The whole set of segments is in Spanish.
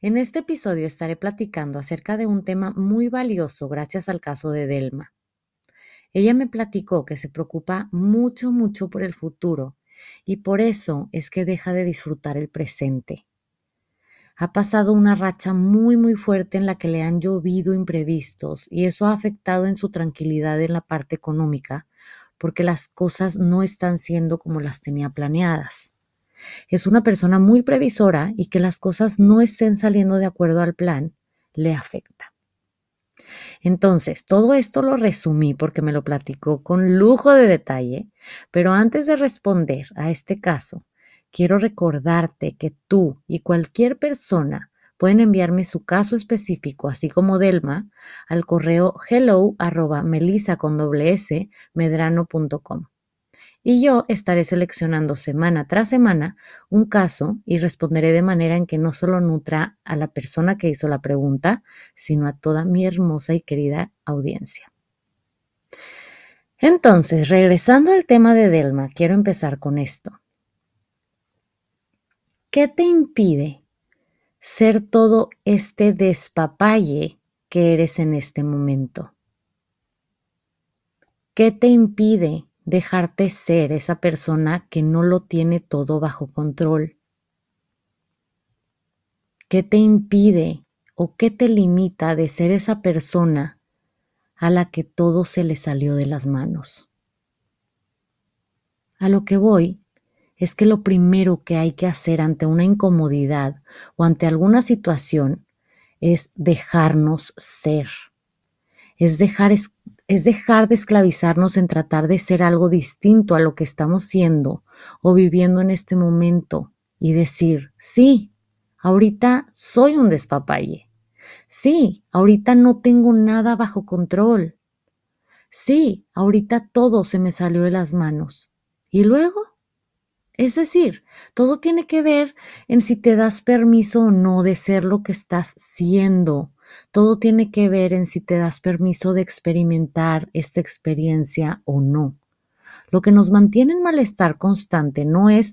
En este episodio estaré platicando acerca de un tema muy valioso gracias al caso de Delma. Ella me platicó que se preocupa mucho, mucho por el futuro y por eso es que deja de disfrutar el presente. Ha pasado una racha muy, muy fuerte en la que le han llovido imprevistos y eso ha afectado en su tranquilidad en la parte económica porque las cosas no están siendo como las tenía planeadas. Es una persona muy previsora y que las cosas no estén saliendo de acuerdo al plan le afecta. Entonces, todo esto lo resumí porque me lo platicó con lujo de detalle, pero antes de responder a este caso, quiero recordarte que tú y cualquier persona pueden enviarme su caso específico, así como Delma, al correo hello arroba con doble medrano.com. Y yo estaré seleccionando semana tras semana un caso y responderé de manera en que no solo nutra a la persona que hizo la pregunta, sino a toda mi hermosa y querida audiencia. Entonces, regresando al tema de Delma, quiero empezar con esto. ¿Qué te impide ser todo este despapalle que eres en este momento? ¿Qué te impide dejarte ser esa persona que no lo tiene todo bajo control? ¿Qué te impide o qué te limita de ser esa persona a la que todo se le salió de las manos? A lo que voy es que lo primero que hay que hacer ante una incomodidad o ante alguna situación es dejarnos ser. Es dejar, dejar de esclavizarnos en tratar de ser algo distinto a lo que estamos siendo o viviendo en este momento y decir, sí, ahorita soy un despapalle. Sí, ahorita no tengo nada bajo control. Sí, ahorita todo se me salió de las manos. ¿Y luego? Es decir, todo tiene que ver en si te das permiso o no de ser lo que estás siendo. Todo tiene que ver en si te das permiso de experimentar esta experiencia o no. Lo que nos mantiene en malestar constante no es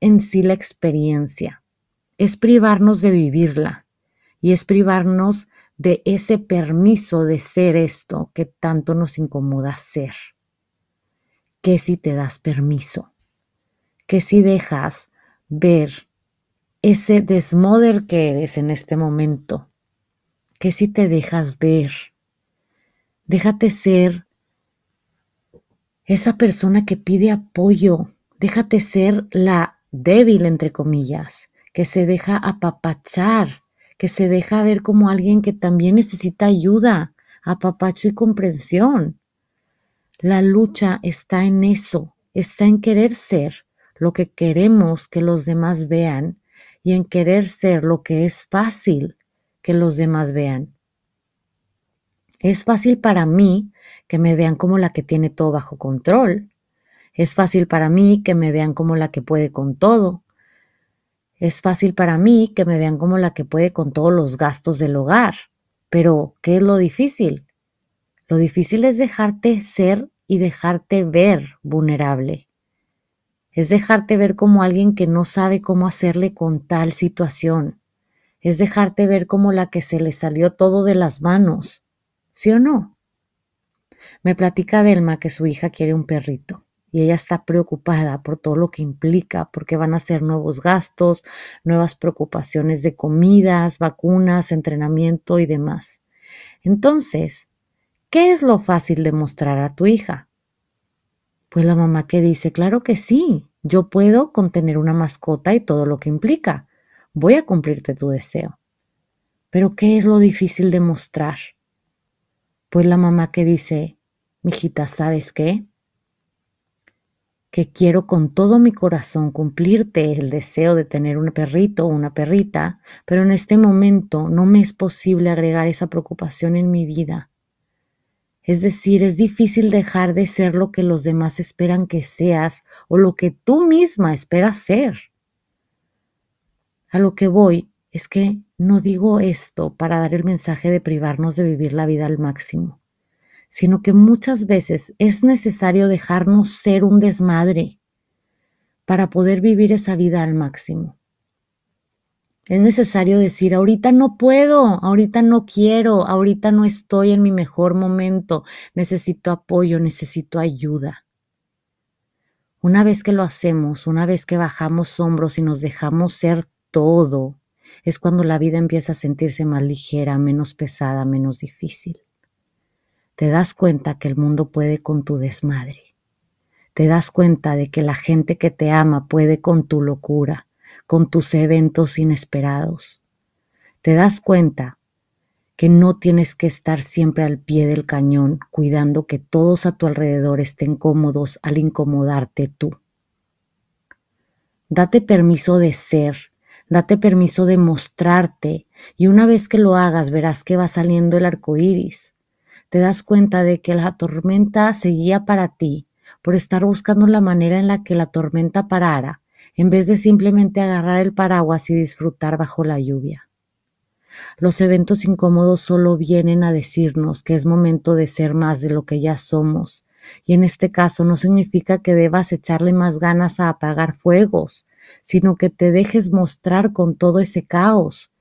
en sí la experiencia, es privarnos de vivirla y es privarnos de ese permiso de ser esto que tanto nos incomoda ser. ¿Qué si te das permiso? que si dejas ver ese desmoder que eres en este momento, que si te dejas ver, déjate ser esa persona que pide apoyo, déjate ser la débil, entre comillas, que se deja apapachar, que se deja ver como alguien que también necesita ayuda, apapacho y comprensión. La lucha está en eso, está en querer ser lo que queremos que los demás vean y en querer ser lo que es fácil que los demás vean. Es fácil para mí que me vean como la que tiene todo bajo control. Es fácil para mí que me vean como la que puede con todo. Es fácil para mí que me vean como la que puede con todos los gastos del hogar. Pero, ¿qué es lo difícil? Lo difícil es dejarte ser y dejarte ver vulnerable es dejarte ver como alguien que no sabe cómo hacerle con tal situación, es dejarte ver como la que se le salió todo de las manos, ¿sí o no? Me platica Delma que su hija quiere un perrito y ella está preocupada por todo lo que implica, porque van a ser nuevos gastos, nuevas preocupaciones de comidas, vacunas, entrenamiento y demás. Entonces, ¿qué es lo fácil de mostrar a tu hija? Pues la mamá que dice, claro que sí, yo puedo contener una mascota y todo lo que implica. Voy a cumplirte tu deseo. Pero ¿qué es lo difícil de mostrar? Pues la mamá que dice, mijita, ¿sabes qué? Que quiero con todo mi corazón cumplirte el deseo de tener un perrito o una perrita, pero en este momento no me es posible agregar esa preocupación en mi vida. Es decir, es difícil dejar de ser lo que los demás esperan que seas o lo que tú misma esperas ser. A lo que voy es que no digo esto para dar el mensaje de privarnos de vivir la vida al máximo, sino que muchas veces es necesario dejarnos ser un desmadre para poder vivir esa vida al máximo. Es necesario decir, ahorita no puedo, ahorita no quiero, ahorita no estoy en mi mejor momento, necesito apoyo, necesito ayuda. Una vez que lo hacemos, una vez que bajamos hombros y nos dejamos ser todo, es cuando la vida empieza a sentirse más ligera, menos pesada, menos difícil. Te das cuenta que el mundo puede con tu desmadre. Te das cuenta de que la gente que te ama puede con tu locura, con tus eventos inesperados. Te das cuenta que no tienes que estar siempre al pie del cañón cuidando que todos a tu alrededor estén cómodos al incomodarte tú. Date permiso de ser, Date permiso de mostrarte y una vez que lo hagas verás que va saliendo el arco iris. Te das cuenta de que la tormenta seguía para ti por estar buscando la manera en la que la tormenta parara, en vez de simplemente agarrar el paraguas y disfrutar bajo la lluvia. Los eventos incómodos solo vienen a decirnos que es momento de ser más de lo que ya somos, y en este caso no significa que debas echarle más ganas a apagar fuegos, sino que te dejes mostrar con todo ese caos,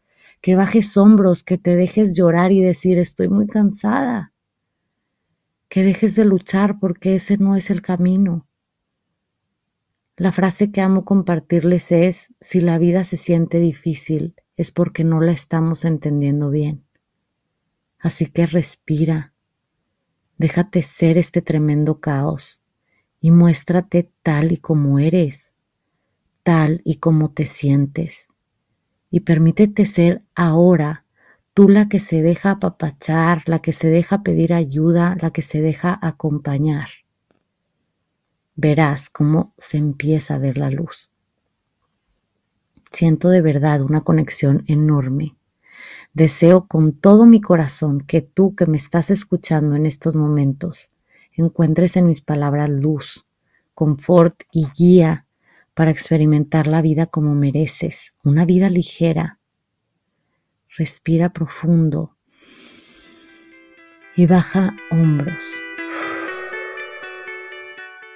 que bajes hombros, que te dejes llorar y decir estoy muy cansada, que dejes de luchar porque ese no es el camino. La frase que amo compartirles es, si la vida se siente difícil, es porque no la estamos entendiendo bien. Así que respira, déjate ser este tremendo caos y muéstrate tal y como eres tal y como te sientes. Y permítete ser ahora tú la que se deja apapachar, la que se deja pedir ayuda, la que se deja acompañar. Verás cómo se empieza a ver la luz. Siento de verdad una conexión enorme. Deseo con todo mi corazón que tú que me estás escuchando en estos momentos encuentres en mis palabras luz, confort y guía para experimentar la vida como mereces, una vida ligera. Respira profundo y baja hombros.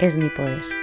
es mi poder.